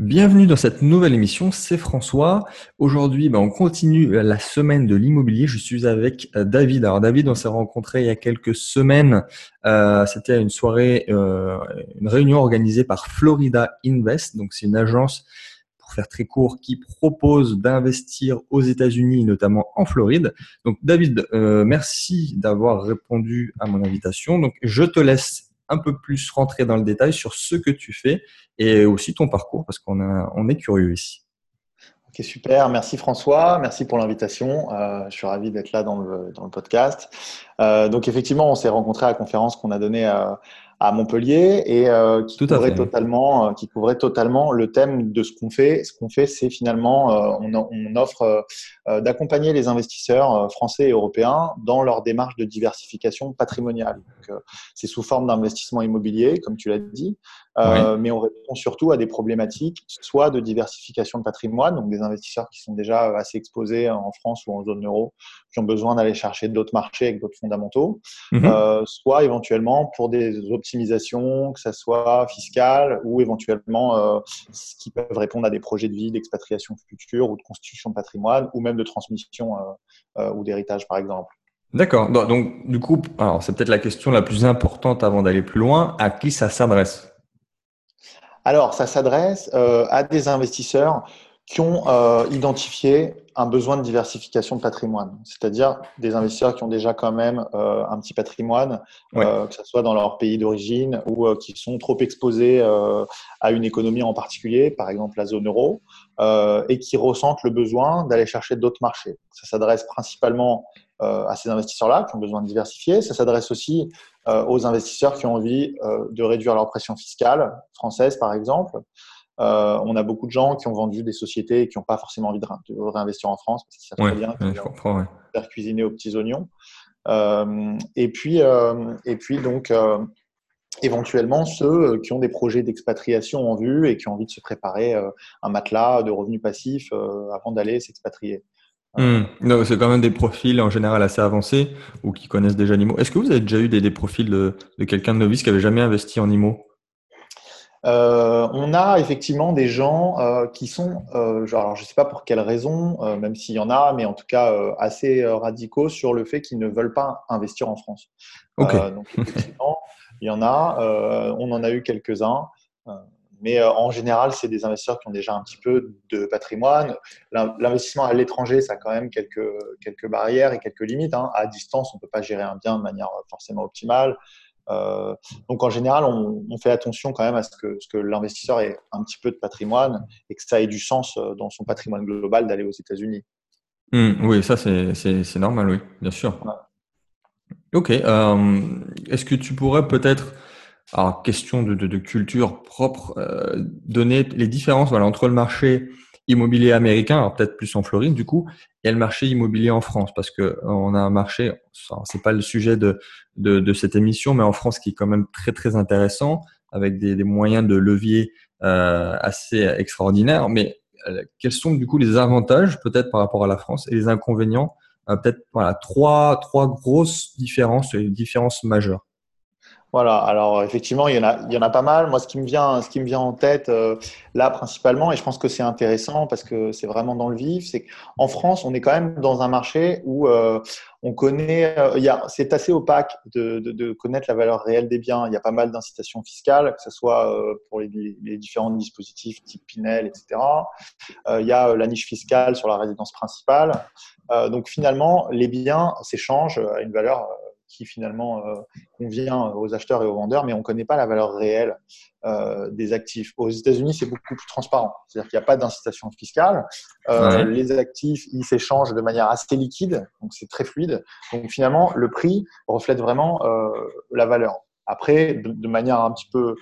Bienvenue dans cette nouvelle émission, c'est François. Aujourd'hui, ben, on continue la semaine de l'immobilier. Je suis avec euh, David. Alors David, on s'est rencontré il y a quelques semaines. Euh, C'était une soirée, euh, une réunion organisée par Florida Invest. Donc c'est une agence, pour faire très court, qui propose d'investir aux États-Unis, notamment en Floride. Donc David, merci d'avoir répondu à mon invitation. Donc je te laisse un peu plus rentrer dans le détail sur ce que tu fais et aussi ton parcours parce qu'on on est curieux ici. Ok, super. Merci François. Merci pour l'invitation. Euh, je suis ravi d'être là dans le, podcast. Euh, donc effectivement, on s'est rencontrés à la conférence qu'on a donnée à, à Montpellier et euh, qui couvrait totalement, euh, qui couvrait totalement le thème de ce qu'on fait. Ce qu'on fait, c'est finalement, euh, on, on, offre d'accompagner les investisseurs français et européens dans leur démarche de diversification patrimoniale. C'est sous forme d'investissement immobilier, comme tu l'as dit, euh, mais on répond surtout à des problématiques, soit de diversification de patrimoine, donc des investisseurs qui sont déjà assez exposés en France ou en zone euro, qui ont besoin d'aller chercher d'autres marchés avec d'autres fondamentaux, mhm. euh, soit éventuellement pour des que ce soit fiscales ou éventuellement euh, qui peuvent répondre à des projets de vie, d'expatriation future ou de constitution de patrimoine ou même de transmission euh, ou d'héritage par exemple. D'accord. Donc, du coup, alors c'est peut-être la question la plus importante avant d'aller plus loin. À qui ça s'adresse? Alors, ça s'adresse euh, à des investisseurs qui ont euh, identifié un besoin de diversification de patrimoine, c'est-à-dire des investisseurs qui ont déjà quand même euh, un petit patrimoine, que ce soit dans leur pays d'origine ou qui sont trop exposés à une économie en particulier, par exemple la zone euro, et qui ressentent le besoin d'aller chercher d'autres marchés. Ça s'adresse principalement à ces investisseurs-là qui ont besoin de diversifier. Ça s'adresse aussi euh, aux investisseurs qui ont envie euh, de réduire leur pression fiscale française, par exemple. Euh, on a beaucoup de gens qui ont vendu des sociétés et qui n'ont pas forcément envie de, réinvestir en France parce qu'ils savent très bien vont faire cuisiner aux petits oignons. et puis, et puis donc, éventuellement ceux qui ont des projets d'expatriation en vue et qui ont envie de se préparer un matelas de revenus passifs avant d'aller s'expatrier. Hmm. c'est quand même des profils en général assez avancés ou qui connaissent déjà l'IMO. Est-ce que vous avez déjà eu des, profils de, quelqu'un de novice qui avait jamais investi en IMO euh, on a effectivement des gens euh, qui sont, euh, alors je ne sais pas pour quelles raisons, même s'il y en a, mais en tout cas assez radicaux sur le fait qu'ils ne veulent pas investir en France. donc effectivement, il y en a, on en a eu quelques-uns. Mais en général, c'est des investisseurs qui ont déjà un petit peu de patrimoine. L'investissement à l'étranger, ça a quand même quelques, quelques barrières et quelques limites. Hein. À distance, on ne peut pas gérer un bien de manière forcément optimale. Euh, donc en général, on, fait attention quand même à ce que, ce que l'investisseur ait un petit peu de patrimoine et que ça ait du sens euh, dans son patrimoine global d'aller aux États-Unis. Mmh, oui, ça c'est normal, oui, bien sûr. Ok. Est-ce que tu pourrais peut-être alors, question de, de, de culture propre, euh, donner les différences voilà, entre le marché immobilier américain, alors peut-être plus en Floride du coup, et le marché immobilier en France, parce que euh, on a un marché, c'est pas le sujet de, de, cette émission, mais en France qui est quand même très très intéressant, avec des, des moyens de levier euh, assez extraordinaires. Mais euh, quels sont du coup les avantages peut-être par rapport à la France et les inconvénients? Peut-être voilà trois trois grosses différences, différences majeures. Voilà, alors effectivement, il y, en a, il y en a pas mal. Moi, ce qui me vient, ce qui me vient en tête euh, là principalement, et je pense que c'est intéressant parce que c'est vraiment dans le vif, c'est qu'en France, on est quand même dans un marché où euh, on connaît, euh, c'est assez opaque de, de, de, connaître la valeur réelle des biens. Il y a pas mal d'incitations fiscales, que ce soit pour les, les, différents dispositifs type Pinel, etc. il y a la niche fiscale sur la résidence principale. donc finalement, les biens s'échangent à une valeur qui finalement euh, convient aux acheteurs et aux vendeurs, mais on ne connaît pas la valeur réelle euh, des actifs. Aux États-Unis, c'est beaucoup plus transparent. C'est-à-dire qu'il n'y a pas d'incitation fiscale. Euh, les actifs, ils s'échangent de manière assez liquide, donc c'est très fluide. Donc finalement, le prix reflète vraiment la valeur. Après, de, manière un petit peu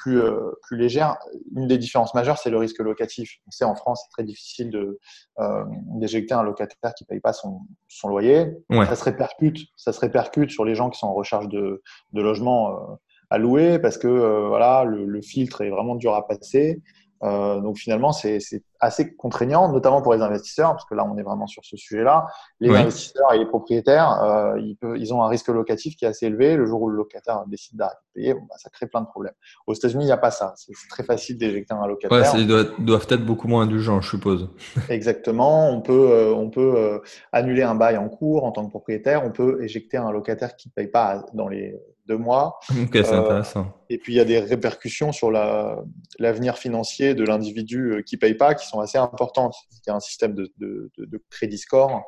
plus, euh, plus légère. Une des différences majeures, c'est le risque locatif. On sait en France, c'est très difficile de euh, d'éjecter un locataire qui ne paye pas son, son loyer. Ça, se répercute, ça se répercute sur les gens qui sont en recherche de, de logement euh, à louer parce que voilà, le, le, filtre est vraiment dur à passer. Euh, donc finalement, c'est assez contraignant, notamment pour les investisseurs, parce que là, on est vraiment sur ce sujet-là. Les investisseurs et les propriétaires, euh, ils, ils, ont un risque locatif qui est assez élevé. Le jour où le locataire décide d'arrêter de payer, bon, bah, ça crée plein de problèmes. Aux États-Unis, il n'y a pas ça. C'est très facile d'éjecter un locataire. Ouais, ils doivent, doivent, être beaucoup moins indulgents, je suppose. Exactement. On peut, euh, on peut euh, annuler un bail en cours en tant que propriétaire. On peut éjecter un locataire qui ne paye pas dans les Ok, c'est euh, intéressant. Et puis il y a des répercussions sur l'avenir financier de l'individu euh, qui ne paye pas qui sont assez importantes. Il y a un système de, de, de, crédit score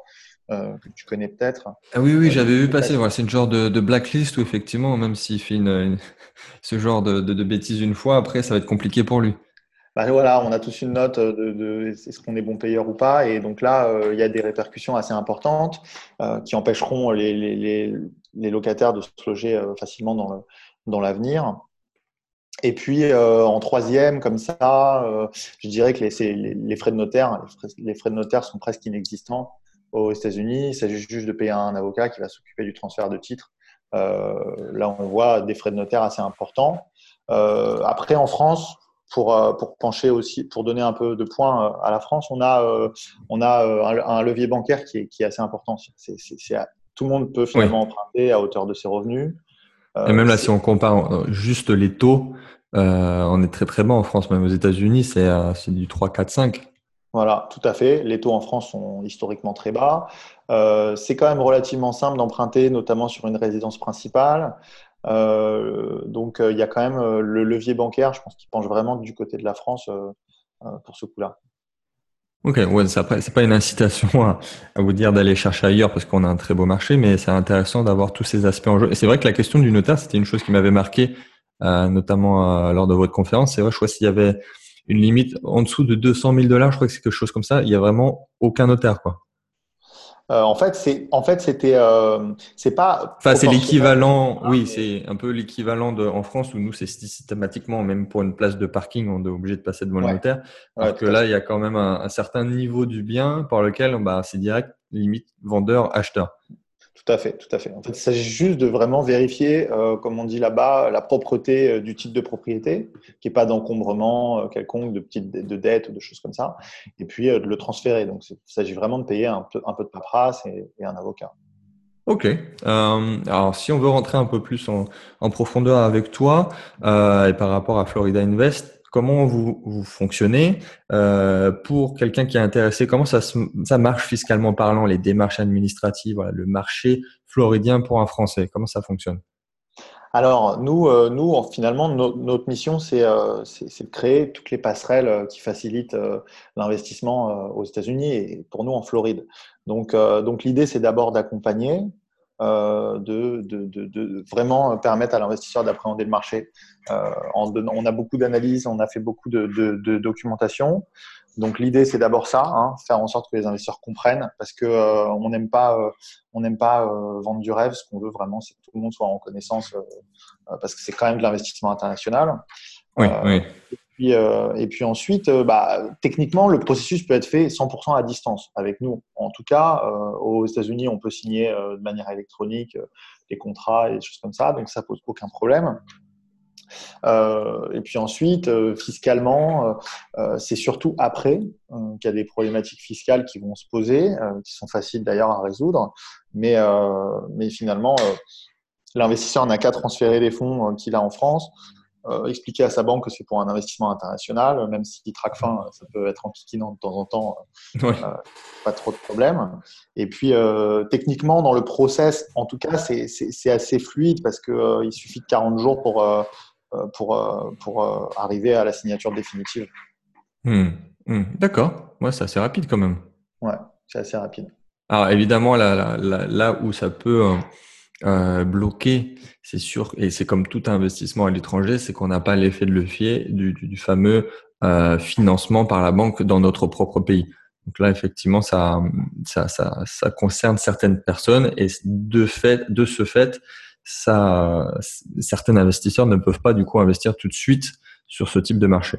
euh, que tu connais peut-être. Ah oui, oui, j'avais vu passer. Voilà, c'est une genre de, blacklist où effectivement, même s'il fait une, ce genre de, bêtises une fois, après, ça va être compliqué pour lui. Bah voilà, on a tous une note de, est-ce qu'on est bon payeur ou pas. Et donc là, il y a des répercussions assez importantes qui empêcheront les, les, les locataires de se loger euh, facilement dans, dans l'avenir. Et puis euh, en troisième, comme ça, euh, je dirais que les, les, frais de notaire, les frais, de notaire sont presque inexistants aux États-Unis. Il s'agit juste de payer un avocat qui va s'occuper du transfert de titres. là, on voit des frais de notaire assez importants. après, en France, pour, pour pencher aussi, pour donner un peu de points à la France, on a, on a un, levier bancaire qui est, qui est assez important. C'est tout le monde peut finalement emprunter à hauteur de ses revenus. Euh, et même là, si on compare euh, juste les taux, euh, on est très très bas en France, même aux États-Unis, c'est du 3, 4, 5. Voilà, tout à fait. Les taux en France sont historiquement très bas. c'est quand même relativement simple d'emprunter, notamment sur une résidence principale. donc, il y a quand même le levier bancaire, je pense, qui penche vraiment du côté de la France pour ce coup-là. Ok, ouais, c'est pas une incitation à, vous dire d'aller chercher ailleurs parce qu'on a un très beau marché, mais c'est intéressant d'avoir tous ces aspects en jeu. Et c'est vrai que la question du notaire, c'était une chose qui m'avait marqué, euh, notamment euh, lors de votre conférence. C'est vrai, je crois s'il y avait une limite en dessous de 200 000 dollars, je crois que c'est quelque chose comme ça. Il y a vraiment aucun notaire, quoi. Euh, en fait, c'est en fait c'était euh, c'est pas. Enfin, c'est l'équivalent. Oui, c'est un peu l'équivalent de en France où nous c'est systématiquement même pour une place de parking on est obligé de passer devant le notaire. Alors que là, il y a quand même un, certain niveau du bien par lequel bah c'est direct limite vendeur acheteur. Tout à fait, tout à fait. En fait, il s'agit juste de vraiment vérifier, euh, comme on dit là-bas, la propreté euh, du titre de propriété, qu'il n'y pas d'encombrement euh, quelconque, de petites de dettes ou de choses comme ça, et puis de le transférer. Donc, il s'agit vraiment de payer un peu, un peu de paperasse et, un avocat. Ok. alors, si on veut rentrer un peu plus en profondeur avec toi et par rapport à Florida Invest, comment vous, vous fonctionnez euh, pour quelqu'un qui est intéressé Comment ça, marche fiscalement parlant, les démarches administratives, le marché floridien pour un Français Comment ça fonctionne? Alors, nous, euh, nous finalement, notre mission, euh, c'est de créer toutes les passerelles qui facilitent l'investissement aux États-Unis et pour nous en Floride. Donc l'idée, c'est d'abord d'accompagner, euh, de, de, de, vraiment permettre à l'investisseur d'appréhender le marché. Euh, en on a beaucoup d'analyses, on a fait beaucoup de, documentation. Donc l'idée c'est d'abord ça, hein, faire en sorte que les investisseurs comprennent, parce que euh, on n'aime pas, on n'aime pas vendre du rêve. Ce qu'on veut vraiment, c'est que tout le monde soit en connaissance, parce que c'est quand même de l'investissement international. Oui, oui. Euh, et puis ensuite, euh, bah, techniquement, le processus peut être fait 100% à distance avec nous. En tout cas, euh, aux États-Unis, on peut signer de manière électronique des contrats et des choses comme ça, donc ça pose aucun problème. et puis ensuite, fiscalement, c'est surtout après qu'il y a des problématiques fiscales qui vont se poser, qui sont faciles d'ailleurs à résoudre, mais, mais finalement, l'investisseur n'a qu'à transférer les fonds qu'il a en France euh, expliquer à sa banque que c'est pour un investissement international, même si traque fin, ça peut être enquiquinant de temps en temps, euh, euh, pas trop de problèmes. Et puis, techniquement, dans le process, en tout cas, c'est assez fluide parce qu'il il suffit de 40 jours pour, pour, pour arriver à la signature définitive. Hmm. Hmm. D'accord, ouais, c'est assez rapide quand même. Ouais, c'est assez rapide. Alors évidemment, là, là, là où ça peut euh, bloqué, c'est sûr, et c'est comme tout investissement à l'étranger, c'est qu'on n'a pas l'effet de levier du, du, fameux euh, financement par la banque dans notre propre pays. Donc là, effectivement, ça, ça, ça, concerne certaines personnes et de fait, de ce fait, certains investisseurs ne peuvent pas du coup investir tout de suite sur ce type de marché.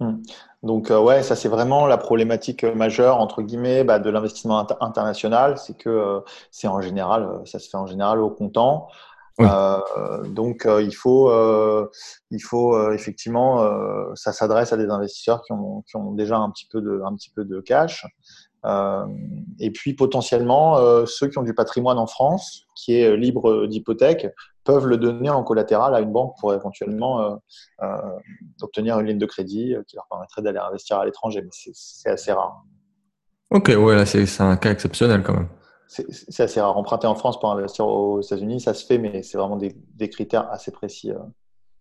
Mmh. Donc euh, ouais, ça c'est vraiment la problématique euh, majeure entre guillemets bah, de l'investissement international, c'est que euh, c'est en général, ça se fait en général au comptant. donc il faut, il faut effectivement, ça s'adresse à des investisseurs qui ont, qui ont, déjà un petit peu de, un petit peu de cash. et puis potentiellement ceux qui ont du patrimoine en France, qui est libre d'hypothèque, peuvent le donner en collatéral à une banque pour éventuellement euh, euh, obtenir une ligne de crédit euh, qui leur permettrait d'aller investir à l'étranger. Mais c'est assez rare. Ok, ouais, c'est un cas exceptionnel quand même. C'est assez rare. Emprunter en France pour investir aux États-Unis, ça se fait, mais c'est vraiment des, des, critères assez précis.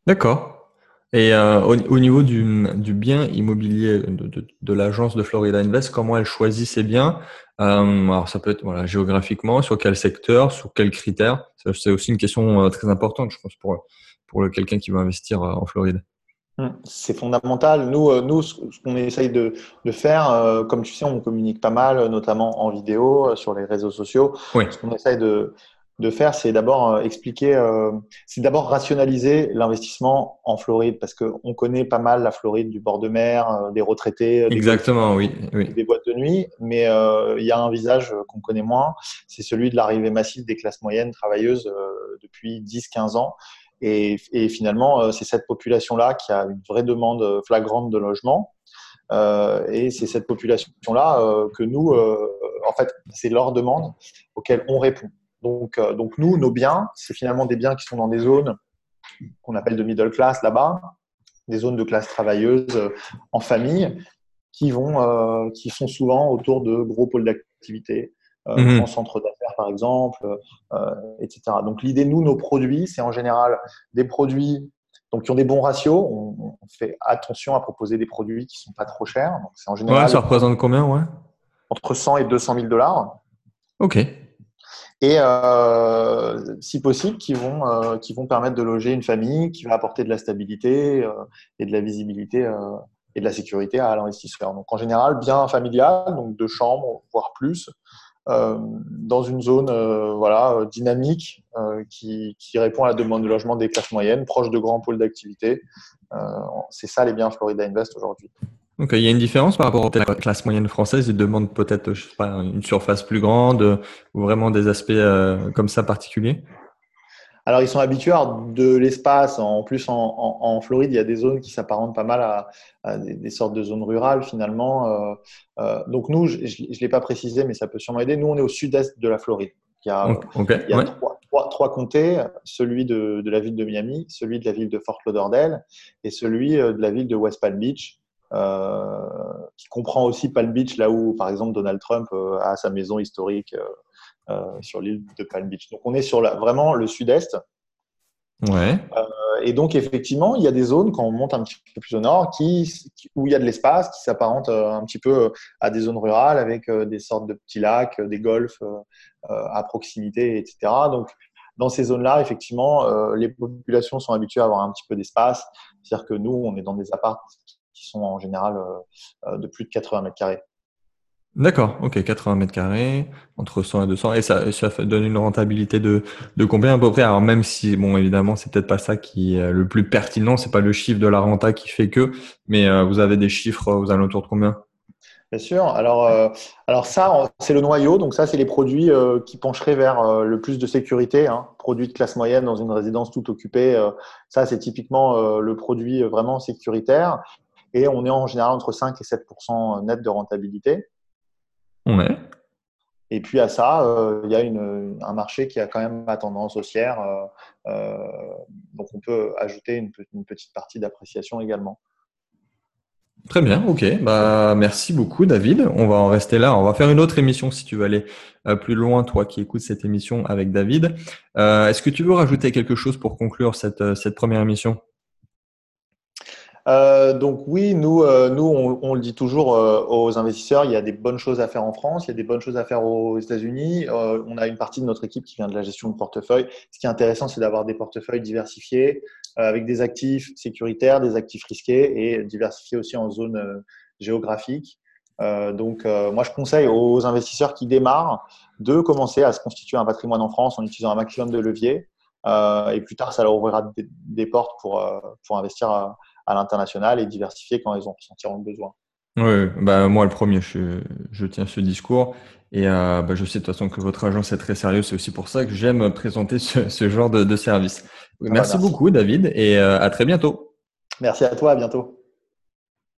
D'accord. Et euh, au, niveau du, du, bien immobilier de, de, de l'agence de Florida Invest, comment elle choisit ses biens? Euh, Alors ça peut être voilà, géographiquement, sur quel secteur, sur quels critères? C'est aussi une question euh, très importante, je pense, pour, pour quelqu'un qui veut investir en Floride. Hum, c'est fondamental. Nous, nous, ce qu'on essaye de, de faire, comme tu sais, on communique pas mal, notamment en vidéo, sur les réseaux sociaux. Oui. Ce qu'on essaye de, de faire, c'est d'abord euh, expliquer, euh, c'est d'abord rationaliser l'investissement en Floride parce qu'on connaît pas mal la Floride du bord de mer, euh, des retraités, exactement, des, oui, des boîtes de nuit, mais il y a un visage qu'on connaît moins, c'est celui de l'arrivée massive des classes moyennes travailleuses depuis 10-15 ans. Et, et finalement, c'est cette population-là qui a une vraie demande flagrante de logement. Euh, et c'est cette population-là euh, que nous, euh, en fait, c'est leur demande auxquelles on répond. Donc, euh, donc nous, nos biens, c'est finalement des biens qui sont dans des zones qu'on appelle de middle class là-bas, des zones de classe travailleuse euh, en famille, qui vont, euh, qui sont souvent autour de gros pôles d'activité, mhm. en centre d'affaires par exemple, etc. Donc l'idée, nous, nos produits, c'est en général des produits donc, qui ont des bons ratios. On, fait attention à proposer des produits qui sont pas trop chers. Donc, c'est en général. Ouais, ça représente combien, ouais? Entre 100 et 200 000 dollars. Ok et euh, si possible qui vont euh, qui vont permettre de loger une famille qui va apporter de la stabilité euh, et de la visibilité euh, et de la sécurité à l'investisseur. Donc en général bien familial, donc deux chambres voire plus, euh, dans une zone voilà dynamique qui, qui répond à la demande de logement des classes moyennes, proche de grands pôles d'activité. C'est ça les biens Florida Invest aujourd'hui. Donc, il y a une différence par rapport à la classe moyenne française. Ils demandent peut-être, je sais pas, une surface plus grande ou vraiment des aspects euh, comme ça particuliers? Alors, ils sont habitués à de l'espace. En plus, en, Floride, il y a des zones qui s'apparentent pas mal à, des, sortes de zones rurales, finalement. Euh, euh, donc, nous, je ne l'ai pas précisé, mais ça peut sûrement aider. Nous, on est au sud-est de la Floride. Il y a, trois, comtés, celui de, de, la ville de Miami, celui de la ville de Fort Lauderdale et celui de la ville de West Palm Beach. Euh, qui comprend aussi Palm Beach, là où, par exemple, Donald Trump euh, a sa maison historique euh, sur l'île de Palm Beach. Donc, on est sur la, vraiment le sud-est. Ouais. et donc, effectivement, il y a des zones, quand on monte un petit peu plus au nord, qui, où il y a de l'espace, qui s'apparente un petit peu à des zones rurales avec des sortes de petits lacs, des golfs à proximité, etc. Donc, dans ces zones-là, effectivement, les populations sont habituées à avoir un petit peu d'espace. C'est-à-dire que nous, on est dans des apparts qui sont en général euh, euh, de plus de 80 mètres carrés. D'accord, ok, 80 mètres carrés, entre 100 et 200, et ça, ça donne une rentabilité de, de combien à peu près? Alors même si, bon, évidemment, c'est peut-être pas ça qui est le plus pertinent, c'est pas le chiffre de la renta qui fait que, mais euh, vous avez des chiffres aux alentours de combien? Bien sûr. Alors, euh, alors ça, c'est le noyau. Donc ça, c'est les produits euh, qui pencheraient vers euh, le plus de sécurité. Hein. Produits de classe moyenne dans une résidence tout occupée. ça, c'est typiquement le produit vraiment sécuritaire. Et on est en général entre 5 et 7% net de rentabilité. Ouais. Et puis à ça, il y a une, un marché qui a quand même ma tendance haussière. donc on peut ajouter une, une petite partie d'appréciation également. Très bien, ok. Bah, merci beaucoup, David. On va en rester là. On va faire une autre émission si tu veux aller euh, plus loin, toi qui écoutes cette émission avec David. Euh, est-ce que tu veux rajouter quelque chose pour conclure cette, euh, cette première émission? Euh, donc oui, nous, euh, nous on, le dit toujours euh, aux investisseurs, il y a des bonnes choses à faire en France, il y a des bonnes choses à faire aux États-Unis. on a une partie de notre équipe qui vient de la gestion de portefeuille. Ce qui est intéressant, c'est d'avoir des portefeuilles diversifiés avec des actifs sécuritaires, des actifs risqués et diversifiés aussi en zone géographique. donc moi, je conseille aux investisseurs qui démarrent de commencer à se constituer un patrimoine en France en utilisant un maximum de leviers. et plus tard, ça leur ouvrira des, des portes pour, pour investir à, l'international et diversifier quand ils en ressentiront le besoin. Oui, bah, moi le premier, je, je tiens ce discours. Et euh, bah, je sais de toute façon que votre agence est très sérieuse. C'est aussi pour ça que j'aime présenter ce, ce genre de, de service. Ah bah, Merci beaucoup, David, et euh, à très bientôt. Merci à toi, à bientôt.